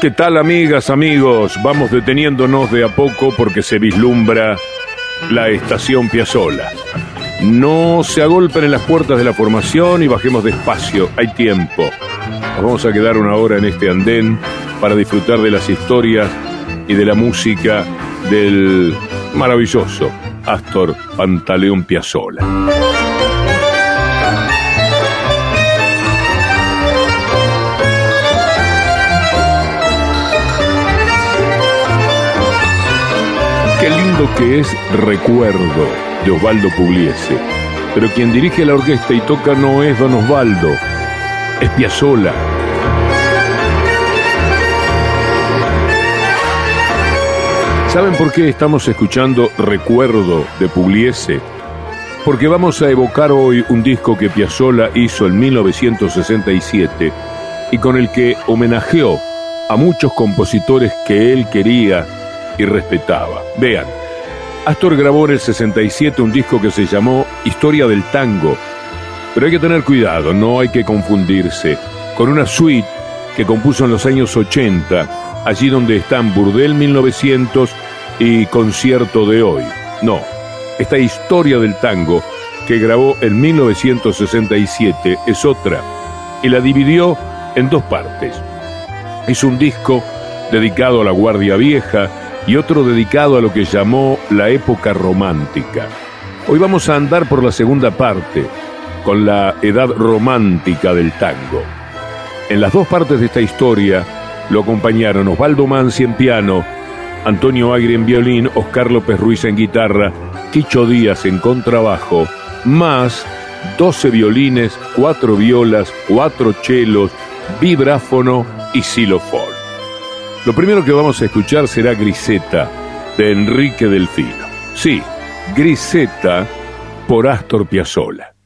¿Qué tal amigas, amigos? Vamos deteniéndonos de a poco porque se vislumbra la estación Piazzola. No se agolpen en las puertas de la formación y bajemos despacio, hay tiempo. Nos vamos a quedar una hora en este andén para disfrutar de las historias y de la música del maravilloso Astor Pantaleón Piazzola. Lindo que es Recuerdo de Osvaldo Pugliese. Pero quien dirige la orquesta y toca no es Don Osvaldo, es Piazzola. ¿Saben por qué estamos escuchando Recuerdo de Pugliese? Porque vamos a evocar hoy un disco que Piazzola hizo en 1967 y con el que homenajeó a muchos compositores que él quería y respetaba. Vean, Astor grabó en el 67 un disco que se llamó Historia del Tango, pero hay que tener cuidado, no hay que confundirse con una suite que compuso en los años 80, allí donde están Burdel 1900 y Concierto de hoy. No, esta Historia del Tango que grabó en 1967 es otra y la dividió en dos partes. Es un disco dedicado a la Guardia Vieja, y otro dedicado a lo que llamó la época romántica. Hoy vamos a andar por la segunda parte, con la edad romántica del tango. En las dos partes de esta historia lo acompañaron Osvaldo Mansi en piano, Antonio Agri en violín, Oscar López Ruiz en guitarra, Quicho Díaz en contrabajo, más 12 violines, 4 violas, 4 chelos, vibráfono y xilofón. Lo primero que vamos a escuchar será Griseta, de Enrique Delfino. Sí, Griseta por Astor Piazzolla.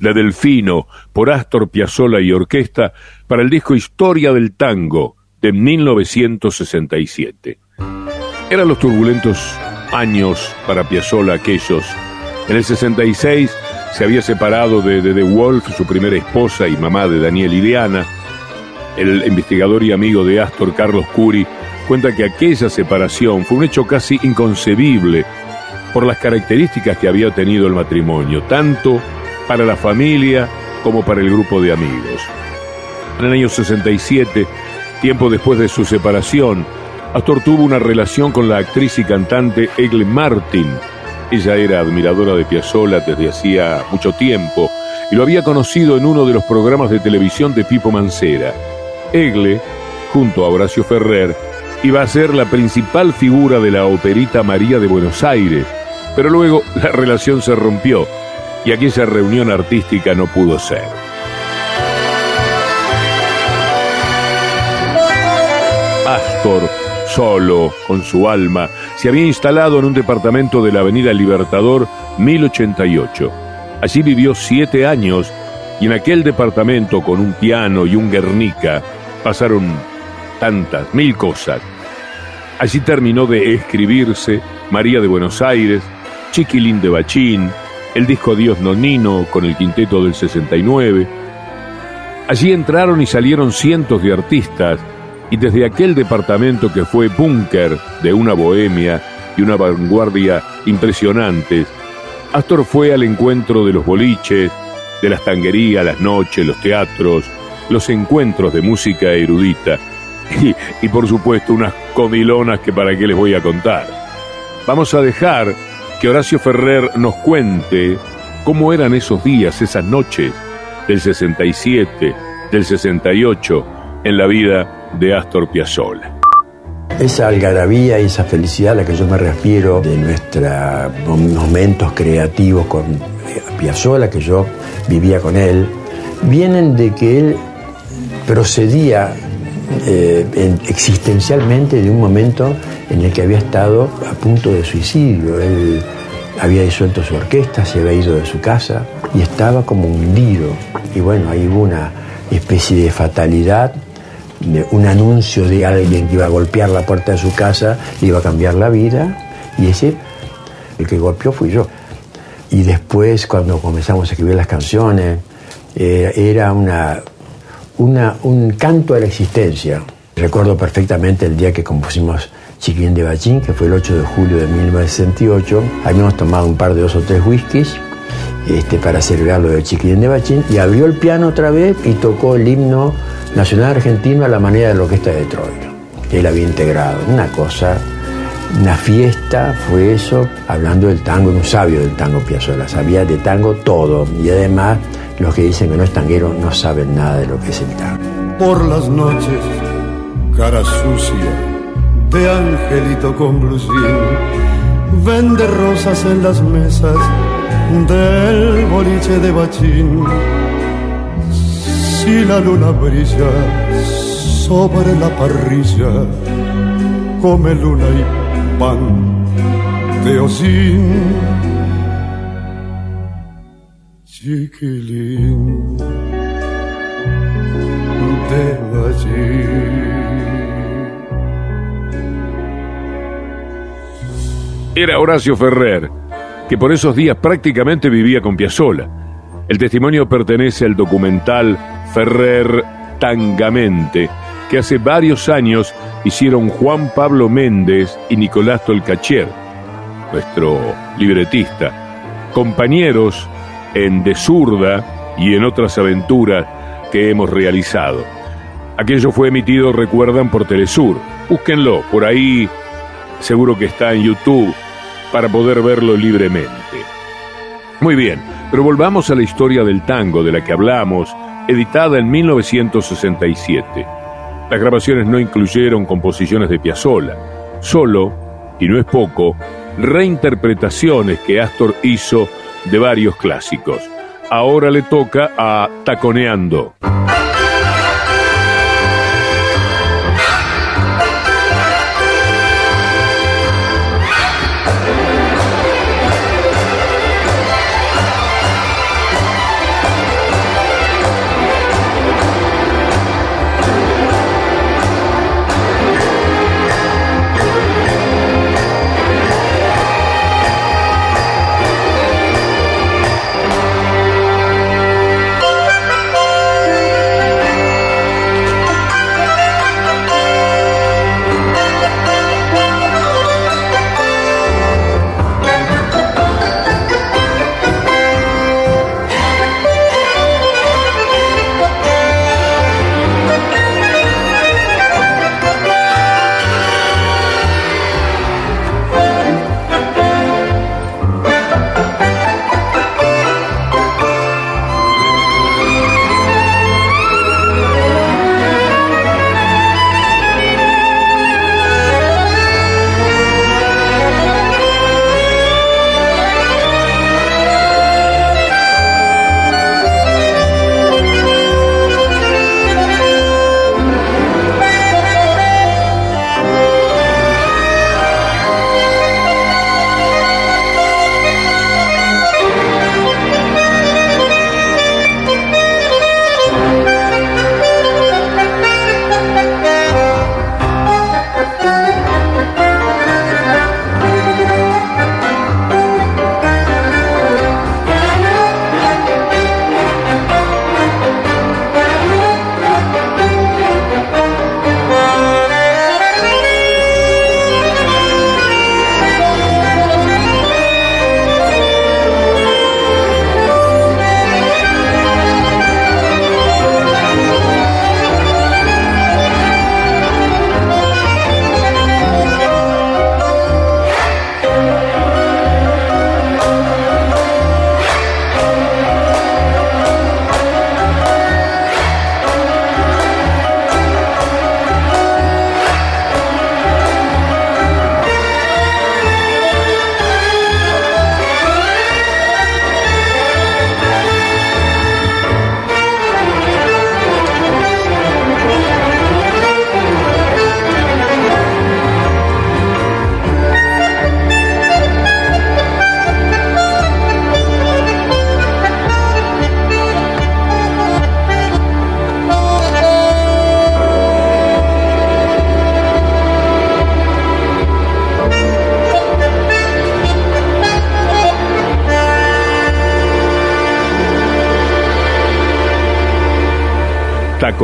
La Delfino, por Astor Piazzolla y orquesta, para el disco Historia del Tango de 1967. Eran los turbulentos años para Piazzolla aquellos. En el 66 se había separado de, The Wolf, su primera esposa y mamá de Daniel y Diana. El investigador y amigo de Astor, Carlos Curi, cuenta que aquella separación fue un hecho casi inconcebible por las características que había tenido el matrimonio, tanto para la familia como para el grupo de amigos. En el año 67, tiempo después de su separación, Astor tuvo una relación con la actriz y cantante Egle Martin. Ella era admiradora de Piazzolla desde hacía mucho tiempo y lo había conocido en uno de los programas de televisión de Pipo Mancera. Egle, junto a Horacio Ferrer, iba a ser la principal figura de la operita María de Buenos Aires, pero luego la relación se rompió y aquella reunión artística no pudo ser. Astor, solo, con su alma, se había instalado en un departamento de la Avenida Libertador 1088. Allí vivió siete años y en aquel departamento con un piano y un Guernica pasaron tantas, mil cosas. Allí terminó de escribirse María de Buenos Aires, Chiquilín de Bachín, el disco Dios Nonino con el quinteto del 69. Allí entraron y salieron cientos de artistas y desde aquel departamento que fue búnker de una bohemia y una vanguardia impresionantes, Astor fue al encuentro de los boliches, de las tanguerías, las noches, los teatros, los encuentros de música erudita y, y por supuesto unas comilonas que para qué les voy a contar. Vamos a dejar que Horacio Ferrer nos cuente cómo eran esos días, esas noches del 67, del 68 en la vida de Astor Piazzolla. Esa algarabía y esa felicidad a la que yo me refiero de nuestros momentos creativos con Piazzolla, que yo vivía con él, vienen de que él procedía eh, existencialmente de un momento en el que había estado a punto de suicidio. Él había disuelto su orquesta, se había ido de su casa y estaba como hundido. Y bueno, ahí hubo una especie de fatalidad, un anuncio de alguien que iba a golpear la puerta de su casa, le iba a cambiar la vida, y ese, el que golpeó fui yo. Y después, cuando comenzamos a escribir las canciones, eh, era una un canto a la existencia. Recuerdo perfectamente el día que compusimos Chiquín de Bachín, que fue el 8 de julio de 1968. Habíamos tomado un par de dos o tres whiskies este, para celebrar lo de Chiquín de Bachín y abrió el piano otra vez y tocó el himno nacional argentino a la manera de la orquesta de Troilo, que él había integrado. Una cosa, una fiesta fue eso, hablando del tango, un sabio del tango Piazzolla, sabía de tango todo y además los que dicen que no es tanguero no saben nada de lo que es el tango. Por las noches, cara sucia de angelito con blusín, vende rosas en las mesas del boliche de bachín. Si la luna brilla sobre la parrilla, come luna y pan de osín chiquilín de Era Horacio Ferrer, que por esos días prácticamente vivía con Piazzola. El testimonio pertenece al documental Ferrer Tangamente, que hace varios años hicieron Juan Pablo Méndez y Nicolás Tolcachier, nuestro libretista, compañeros en De Zurda y en otras aventuras que hemos realizado. Aquello fue emitido, recuerdan, por Telesur. Búsquenlo, por ahí seguro que está en YouTube para poder verlo libremente. Muy bien, pero volvamos a la historia del tango de la que hablamos, editada en 1967. Las grabaciones no incluyeron composiciones de Piazzolla, solo, y no es poco, reinterpretaciones que Astor hizo de varios clásicos. Ahora le toca a Taconeando.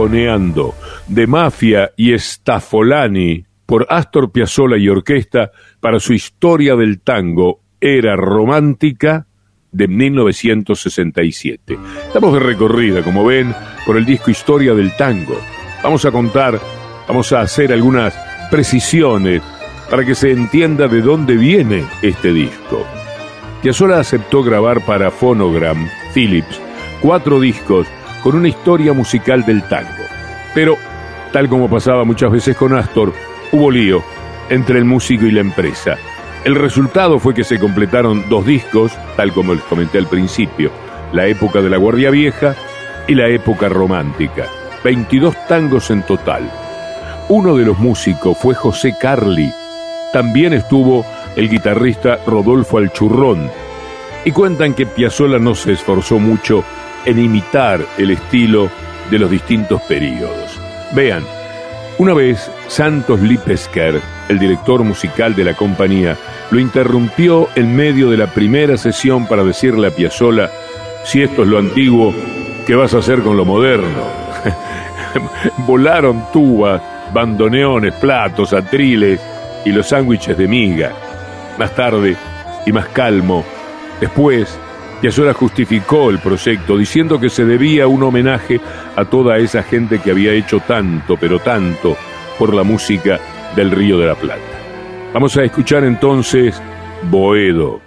De Mafia y Stafolani, por Astor Piazzolla y Orquesta, para su historia del tango, era romántica de 1967. Estamos de recorrida, como ven, por el disco Historia del Tango. Vamos a contar, vamos a hacer algunas precisiones para que se entienda de dónde viene este disco. Piazzolla aceptó grabar para Phonogram Philips cuatro discos con una historia musical del tango. Pero, tal como pasaba muchas veces con Astor, hubo lío entre el músico y la empresa. El resultado fue que se completaron dos discos, tal como les comenté al principio, la época de la Guardia Vieja y la época romántica. 22 tangos en total. Uno de los músicos fue José Carli. También estuvo el guitarrista Rodolfo Alchurrón. Y cuentan que Piazzolla no se esforzó mucho en imitar el estilo de los distintos periodos. Vean, una vez Santos Lipesker, el director musical de la compañía, lo interrumpió en medio de la primera sesión para decirle a Piazzolla, si esto es lo antiguo, ¿qué vas a hacer con lo moderno? Volaron tubas, bandoneones, platos, atriles y los sándwiches de miga. Más tarde, y más calmo, después, Piazzolla justificó el proyecto diciendo que se debía un homenaje a toda esa gente que había hecho tanto, pero tanto, por la música del Río de la Plata. Vamos a escuchar entonces Boedo.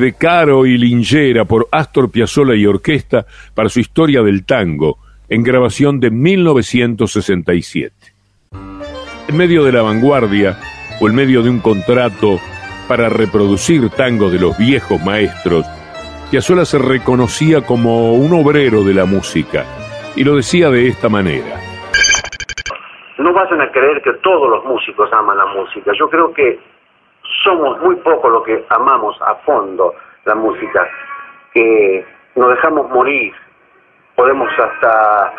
De Caro y Lingera por Astor Piazzolla y Orquesta para su historia del tango, en grabación de 1967. En medio de la vanguardia o en medio de un contrato para reproducir tango de los viejos maestros, Piazzolla se reconocía como un obrero de la música y lo decía de esta manera. No vayan a creer que todos los músicos aman la música. Yo creo que somos muy pocos los que amamos a fondo la música, que nos dejamos morir, podemos hasta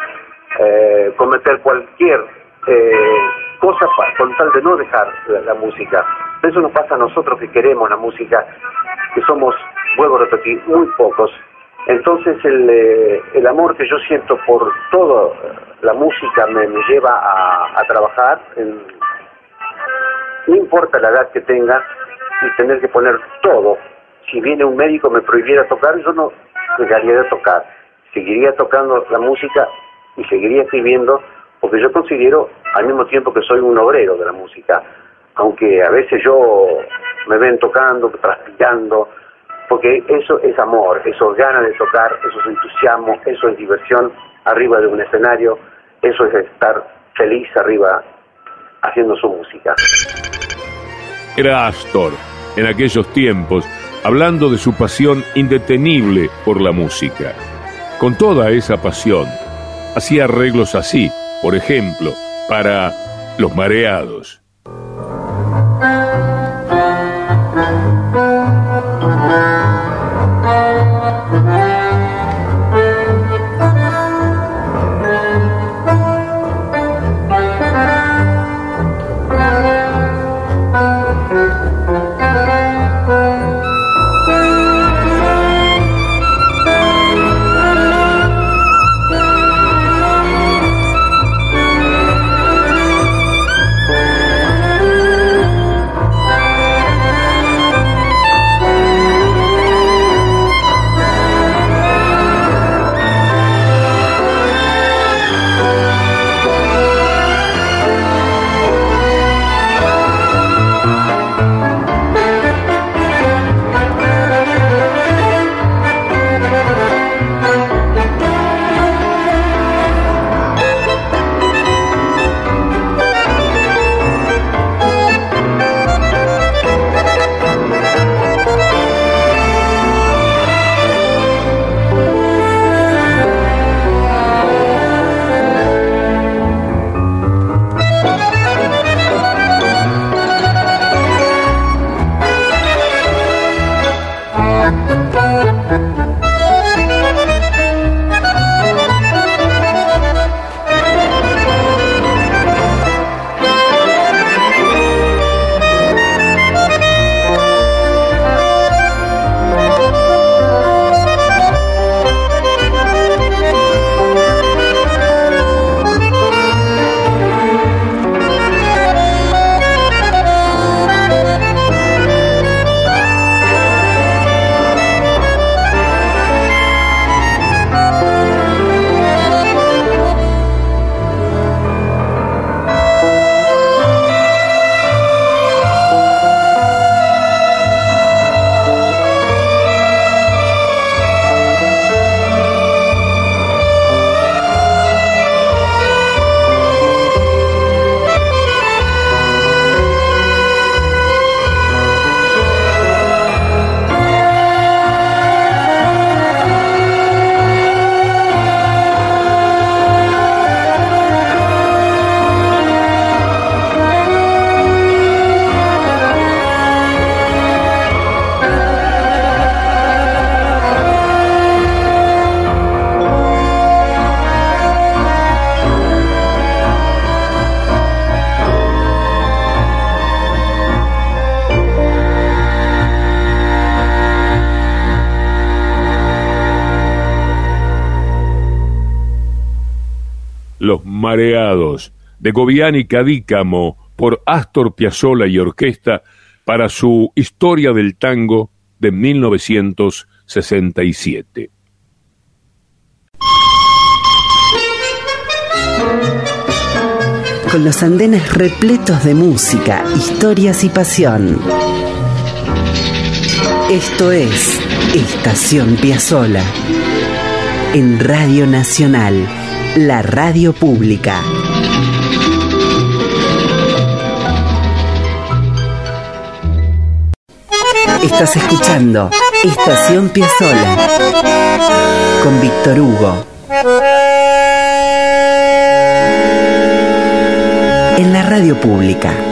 eh, cometer cualquier eh, cosa con tal de no dejar la, música. Eso nos pasa a nosotros que queremos la música, que somos, vuelvo a repetir, muy pocos. Entonces el, eh, el amor que yo siento por toda la música me, lleva a, trabajar, no importa la edad que tenga, y tener que poner todo. Si viene un médico me prohibiera tocar, yo no dejaría de tocar. Seguiría tocando la música y seguiría escribiendo, porque yo considero al mismo tiempo que soy un obrero de la música, aunque a veces yo me ven tocando, transpirando, porque eso es amor, eso es ganas de tocar, eso es entusiasmo, eso es diversión arriba de un escenario, eso es estar feliz arriba haciendo su música. Era Astor, en aquellos tiempos, hablando de su pasión indetenible por la música. Con toda esa pasión, hacía arreglos así, por ejemplo, para Los Mareados. De Gobiani Cadícamo, por Astor Piazzolla y Orquesta, para su Historia del Tango de 1967. Con los andenes repletos de música, historias y pasión. Esto es Estación Piazzola en Radio Nacional la radio pública. Estás escuchando Estación Piazzola con Víctor Hugo. En la radio pública.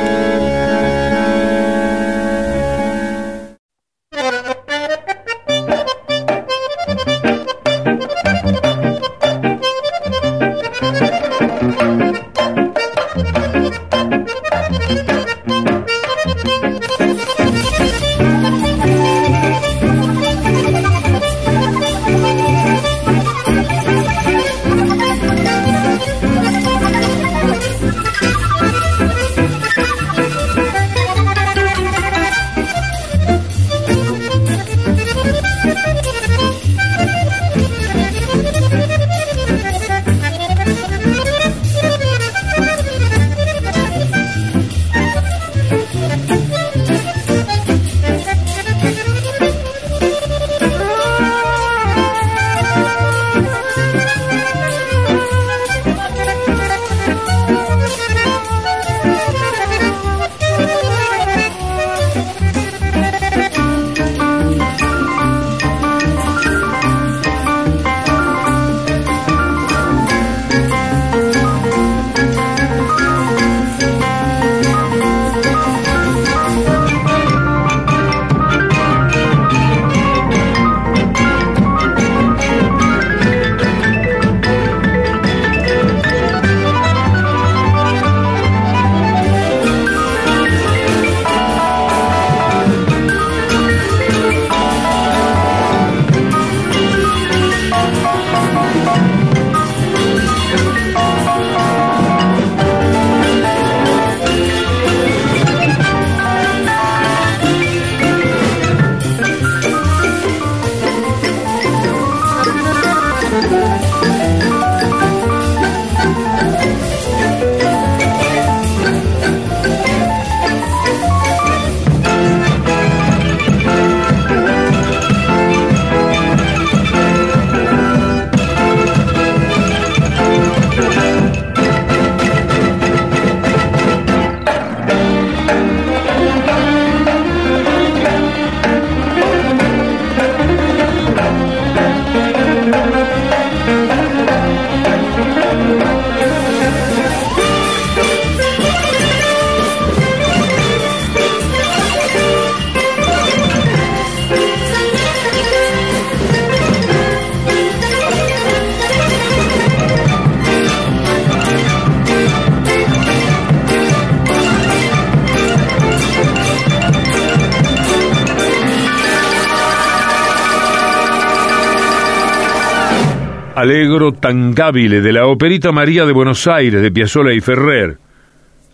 Alegro Tangabile de la Operita María de Buenos Aires de Piazzolla y Ferrer,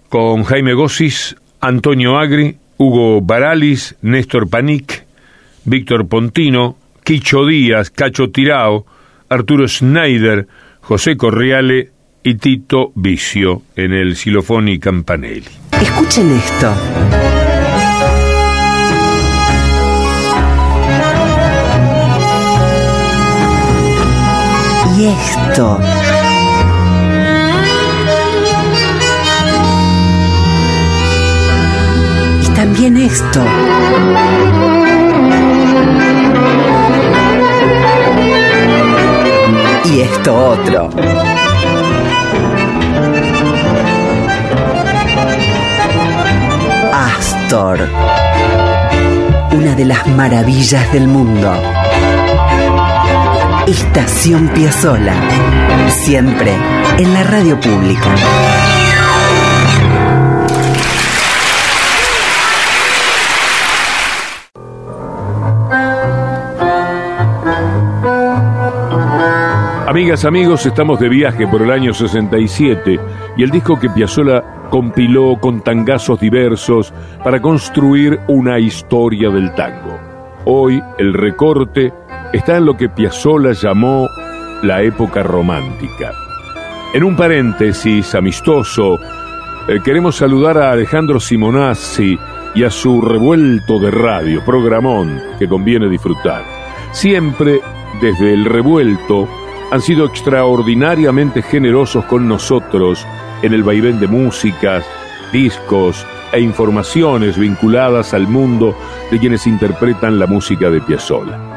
con Jaime Gossis, Antonio Agri, Hugo Baralis, Néstor Panic, Víctor Pontino, Quicho Díaz, Cacho Tirao, Arturo Schneider, José Corriale y Tito Vicio en el Silofoni Campanelli. Escuchen esto. Esto. Y también esto. Y esto otro. Astor. Una de las maravillas del mundo. Estación Piazzola. Siempre en la radio pública. Amigas, amigos, estamos de viaje por el año 67 y el disco que Piazzola compiló con tangazos diversos para construir una historia del tango. Hoy el recorte está en lo que Piazzolla llamó la época romántica. En un paréntesis amistoso, eh, queremos saludar a Alejandro Simonazzi y a su revuelto de radio, programón que conviene disfrutar. Siempre desde el revuelto han sido extraordinariamente generosos con nosotros en el vaivén de músicas, discos e informaciones vinculadas al mundo de quienes interpretan la música de Piazzolla.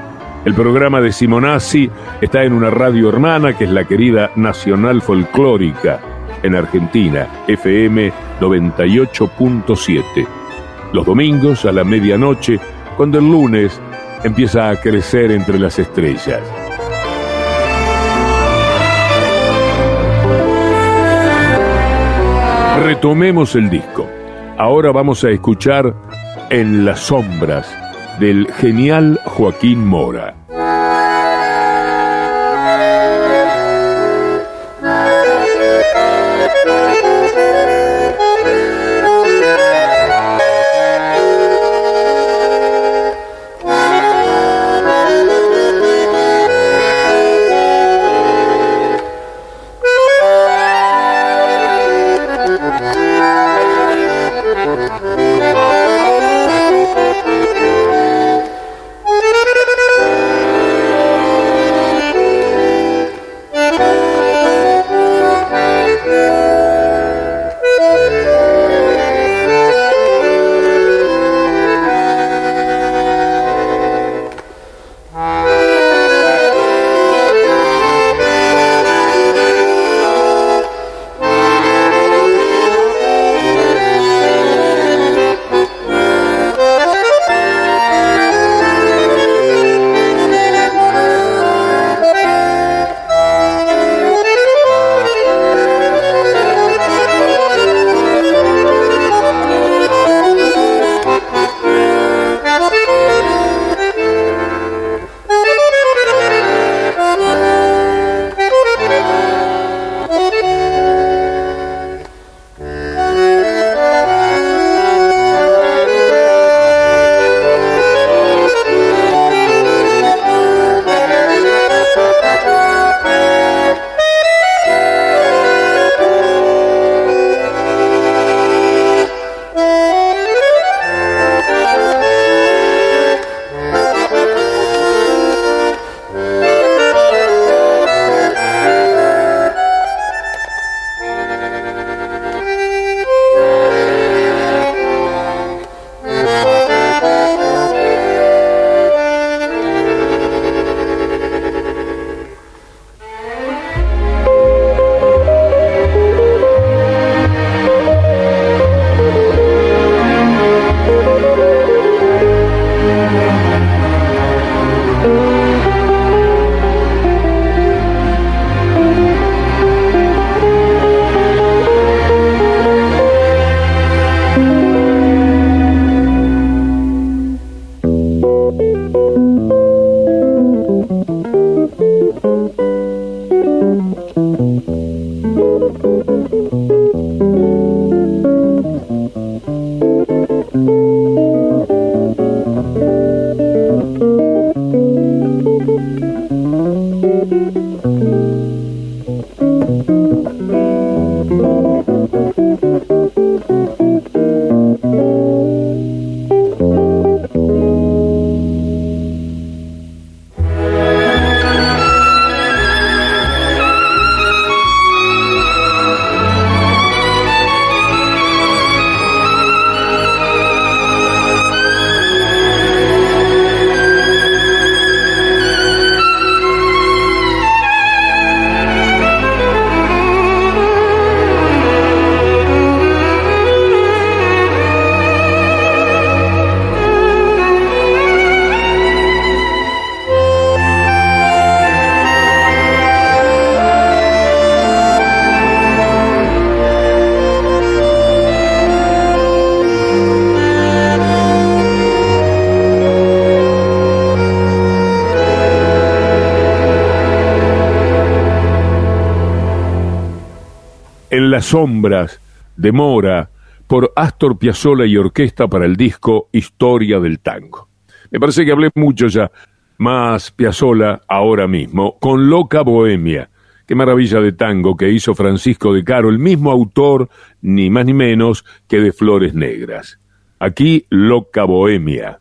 El programa de Simonazzi está en una radio hermana que es la querida Nacional Folclórica en Argentina, FM 98.7. Los domingos a la medianoche, cuando el lunes empieza a crecer entre las estrellas. Retomemos el disco. Ahora vamos a escuchar En las sombras del genial Joaquín Mora. Sombras de Mora por Astor Piazzolla y orquesta para el disco Historia del Tango. Me parece que hablé mucho ya, más Piazzolla ahora mismo, con Loca Bohemia. Qué maravilla de tango que hizo Francisco de Caro, el mismo autor, ni más ni menos que de Flores Negras. Aquí Loca Bohemia.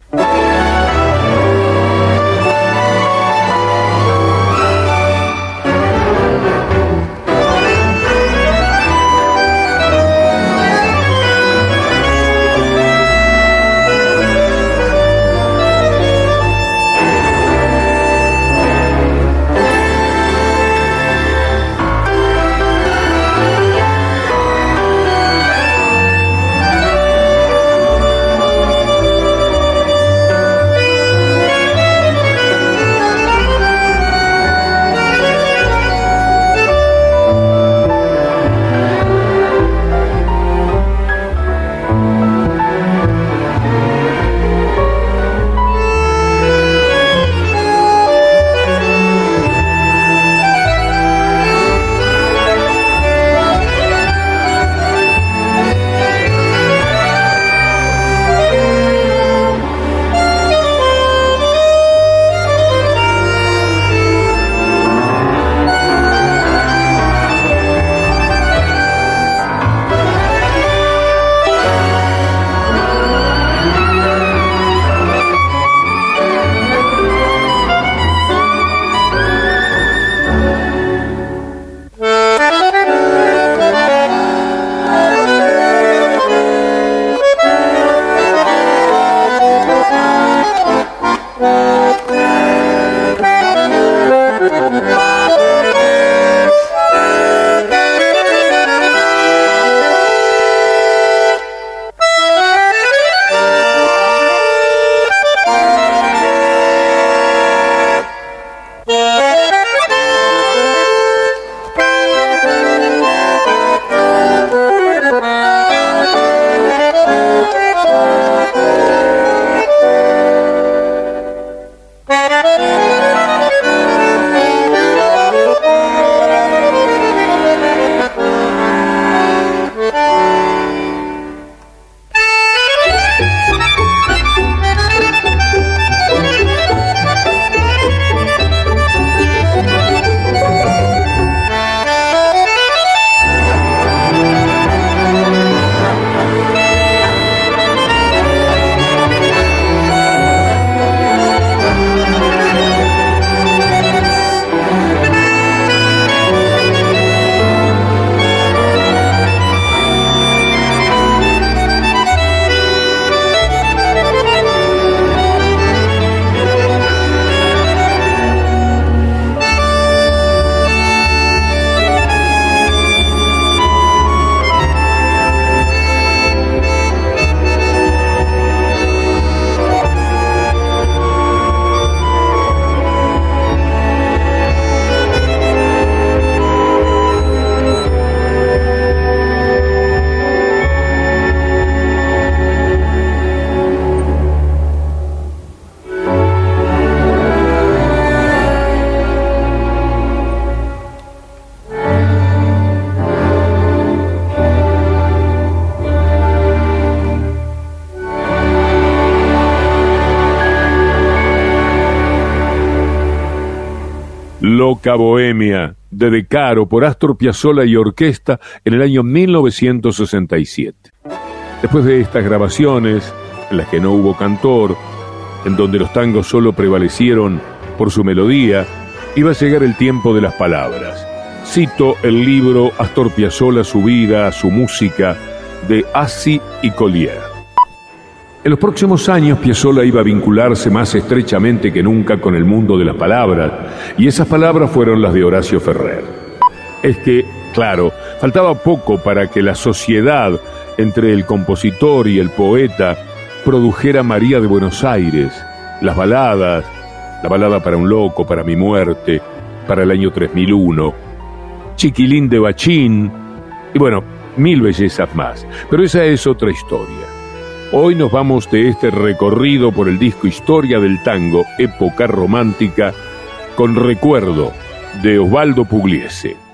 Loca Bohemia, de De Caro por Astor Piazzolla y orquesta en el año 1967. Después de estas grabaciones, en las que no hubo cantor, en donde los tangos solo prevalecieron por su melodía, iba a llegar el tiempo de las palabras. Cito el libro Astor Piazzolla, su vida, su música, de Assi y Collier. En los próximos años Piazzolla iba a vincularse más estrechamente que nunca con el mundo de las palabras, y esas palabras fueron las de Horacio Ferrer. Es que, claro, faltaba poco para que la sociedad entre el compositor y el poeta produjera María de Buenos Aires, las baladas, la balada para un loco, para mi muerte, para el año 3001, Chiquilín de Bachín, y bueno, mil bellezas más. Pero esa es otra historia. Hoy nos vamos de este recorrido por el disco Historia del Tango, época romántica, con recuerdo de Osvaldo Pugliese.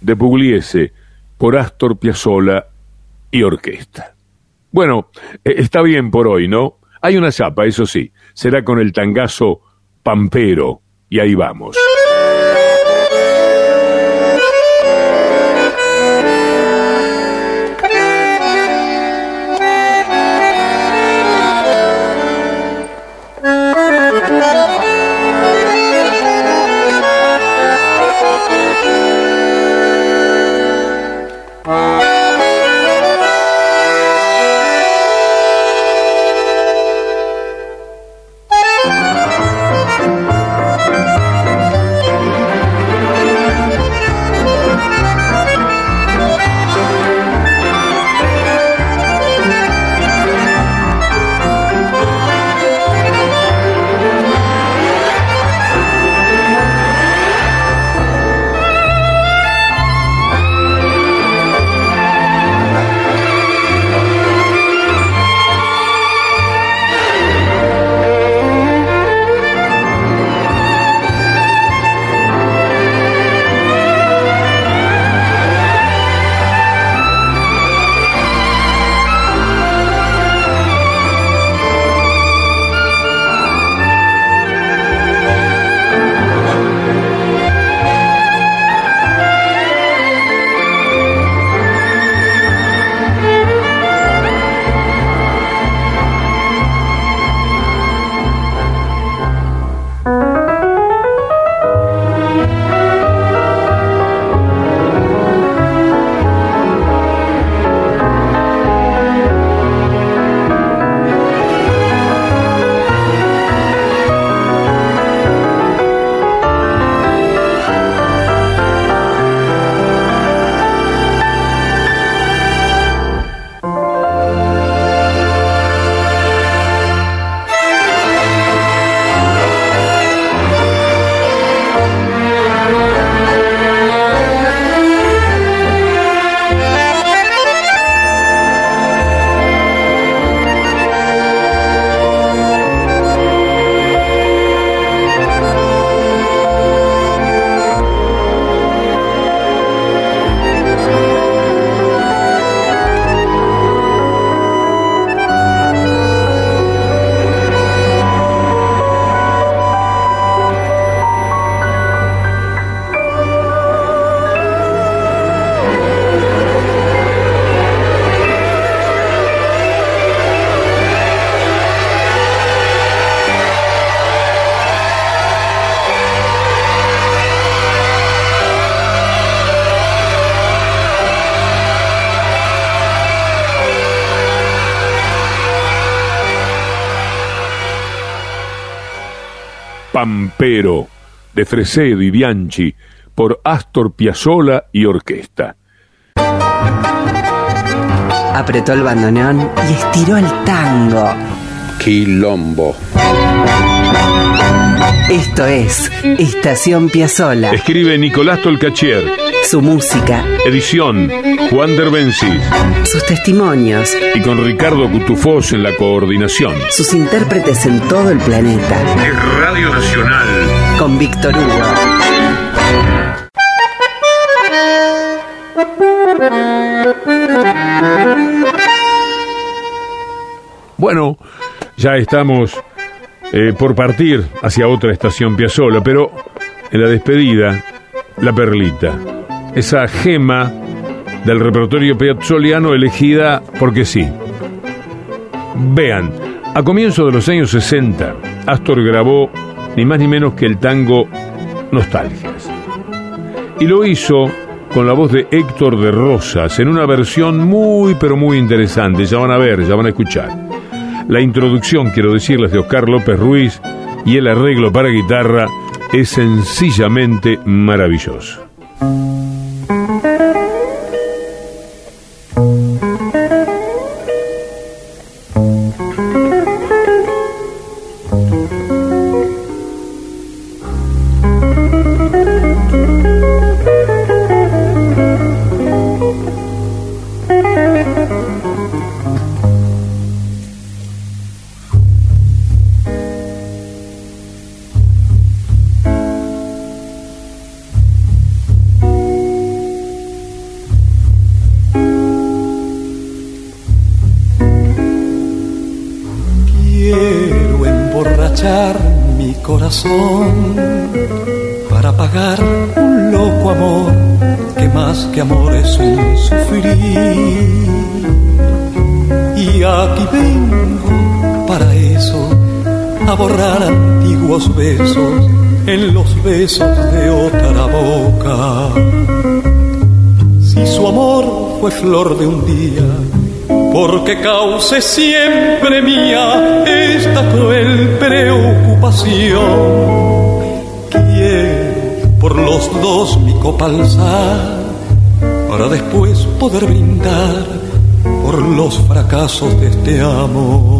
De Pugliese por Astor Piazzolla y orquesta. Bueno, eh, está bien por hoy, ¿no? Hay una chapa, eso sí, será con el tangazo Pampero, y ahí vamos. Pampero, de Fresedo y Bianchi, por Astor Piazzolla y Orquesta. Apretó el bandoneón y estiró el tango. Quilombo. Esto es Estación Piazzola. Escribe Nicolás Tolcachier. Su música. Edición Juan Derbencis. Sus testimonios. Y con Ricardo Cutufós en la coordinación. Sus intérpretes en todo el planeta. Es Radio Nacional. Con Víctor Hugo. Bueno, ya estamos eh, por partir hacia otra estación Piazzola, pero en la despedida, la perlita, esa gema del repertorio piazzoliano elegida porque sí. Vean, a comienzos de los años 60, Astor grabó ni más ni menos que el tango Nostalgias. Y lo hizo con la voz de Héctor de Rosas en una versión muy pero muy interesante. Ya van a ver, ya van a escuchar. La introducción, quiero decirles, de Oscar López Ruiz y el arreglo para guitarra es sencillamente maravilloso. Para pagar un loco amor que más que amor es un sufrir. Y aquí vengo para eso, a borrar antiguos besos en los besos de otra boca. Si su amor fue flor de un día, porque cause siempre mía esta cruel preocupación por los dos mi copa alzar, para después poder brindar por los fracasos de este amor.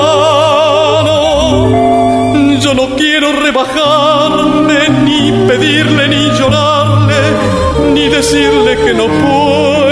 rebajarle, ni pedirle, ni llorarle, ni decirle que no puedo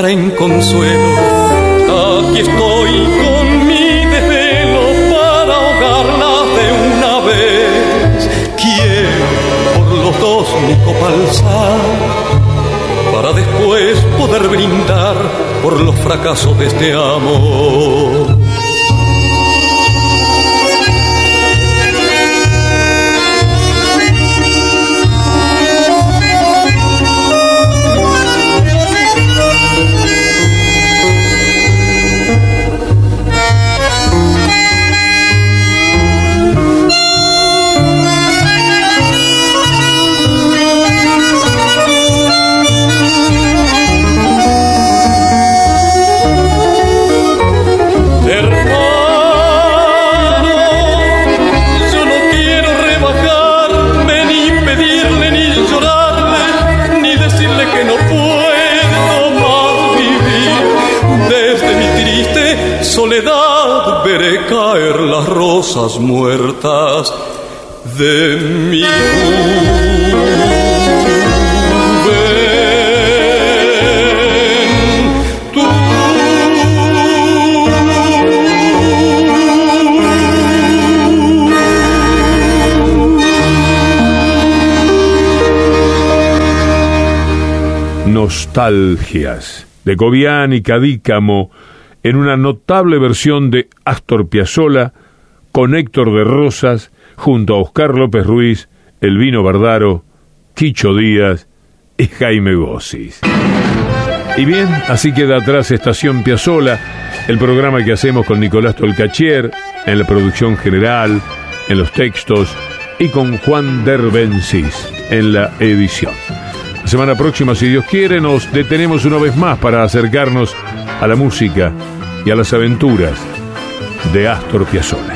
traen consuelo, aquí estoy con mi desvelo para ahogarla de una vez. Quiero por los dos mi copa alzar, para después poder brindar por los fracasos de este amor. De Gobián y Cadícamo en una notable versión de Astor Piazzolla con Héctor de Rosas, junto a Oscar López Ruiz, Elvino Bardaro, Quicho Díaz y Jaime Gossis. Y bien, así queda atrás Estación Piazzola, el programa que hacemos con Nicolás Tolcachier, en la producción general, en los textos, y con Juan Derbencis en la edición. Semana próxima, si Dios quiere, nos detenemos una vez más para acercarnos a la música y a las aventuras de Astor Piazzolla.